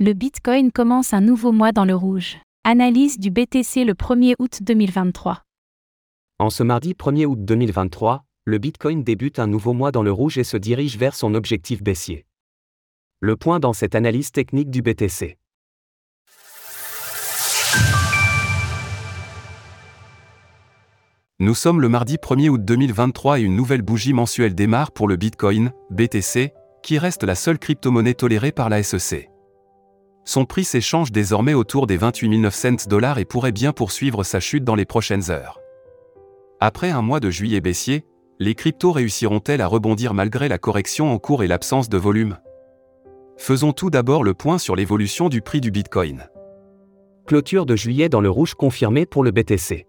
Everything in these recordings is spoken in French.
Le Bitcoin commence un nouveau mois dans le rouge. Analyse du BTC le 1er août 2023. En ce mardi 1er août 2023, le Bitcoin débute un nouveau mois dans le rouge et se dirige vers son objectif baissier. Le point dans cette analyse technique du BTC. Nous sommes le mardi 1er août 2023 et une nouvelle bougie mensuelle démarre pour le Bitcoin, BTC, qui reste la seule crypto-monnaie tolérée par la SEC. Son prix s'échange désormais autour des 28 900 dollars et pourrait bien poursuivre sa chute dans les prochaines heures. Après un mois de juillet baissier, les cryptos réussiront-elles à rebondir malgré la correction en cours et l'absence de volume? Faisons tout d'abord le point sur l'évolution du prix du Bitcoin. Clôture de juillet dans le rouge confirmée pour le BTC.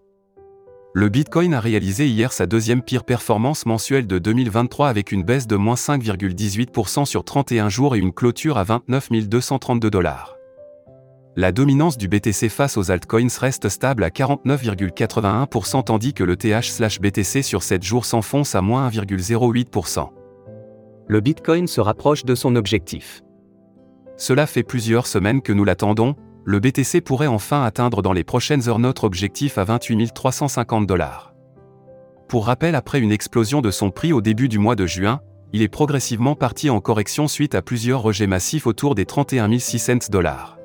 Le Bitcoin a réalisé hier sa deuxième pire performance mensuelle de 2023 avec une baisse de moins 5,18% sur 31 jours et une clôture à 29 232 dollars. La dominance du BTC face aux altcoins reste stable à 49,81% tandis que le TH/BTC sur 7 jours s'enfonce à moins 1,08%. Le Bitcoin se rapproche de son objectif. Cela fait plusieurs semaines que nous l'attendons, le BTC pourrait enfin atteindre dans les prochaines heures notre objectif à 28 350 dollars. Pour rappel, après une explosion de son prix au début du mois de juin, il est progressivement parti en correction suite à plusieurs rejets massifs autour des 31 600 dollars.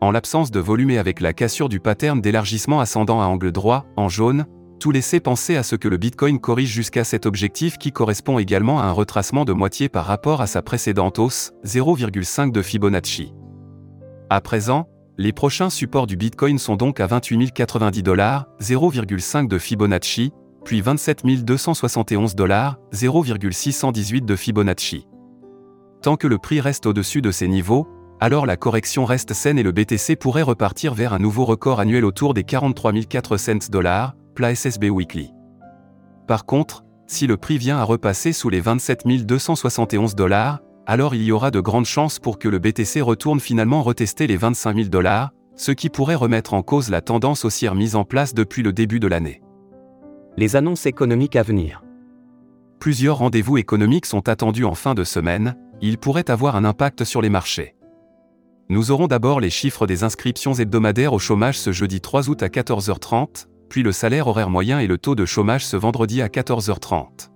En l'absence de volume et avec la cassure du pattern d'élargissement ascendant à angle droit, en jaune, tout laissait penser à ce que le Bitcoin corrige jusqu'à cet objectif qui correspond également à un retracement de moitié par rapport à sa précédente hausse, 0,5 de Fibonacci. À présent, les prochains supports du Bitcoin sont donc à 28 090 dollars, 0,5 de Fibonacci, puis 27 271 dollars, 0,618 de Fibonacci. Tant que le prix reste au-dessus de ces niveaux, alors la correction reste saine et le BTC pourrait repartir vers un nouveau record annuel autour des 43 400 dollars, plat SSB Weekly. Par contre, si le prix vient à repasser sous les 27 271 dollars, alors il y aura de grandes chances pour que le BTC retourne finalement retester les 25 000 dollars, ce qui pourrait remettre en cause la tendance haussière mise en place depuis le début de l'année. Les annonces économiques à venir. Plusieurs rendez-vous économiques sont attendus en fin de semaine, ils pourraient avoir un impact sur les marchés. Nous aurons d'abord les chiffres des inscriptions hebdomadaires au chômage ce jeudi 3 août à 14h30, puis le salaire horaire moyen et le taux de chômage ce vendredi à 14h30.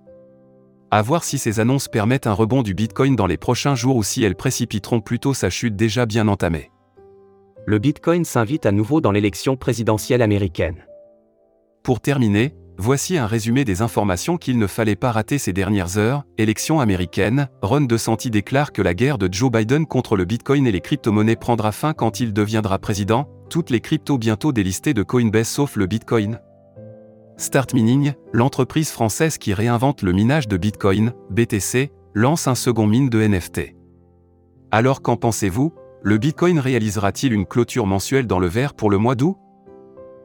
À voir si ces annonces permettent un rebond du Bitcoin dans les prochains jours ou si elles précipiteront plutôt sa chute déjà bien entamée. Le Bitcoin s'invite à nouveau dans l'élection présidentielle américaine. Pour terminer, voici un résumé des informations qu'il ne fallait pas rater ces dernières heures. Élection américaine, Ron DeSantis déclare que la guerre de Joe Biden contre le Bitcoin et les crypto-monnaies prendra fin quand il deviendra président, toutes les cryptos bientôt délistées de Coinbase sauf le Bitcoin. Start Mining, l'entreprise française qui réinvente le minage de Bitcoin, BTC, lance un second mine de NFT. Alors qu'en pensez-vous? Le Bitcoin réalisera-t-il une clôture mensuelle dans le vert pour le mois d'août?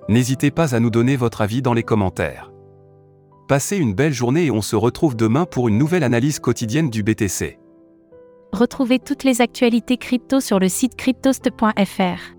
N'hésitez pas à nous donner votre avis dans les commentaires. Passez une belle journée et on se retrouve demain pour une nouvelle analyse quotidienne du BTC. Retrouvez toutes les actualités crypto sur le site cryptost.fr.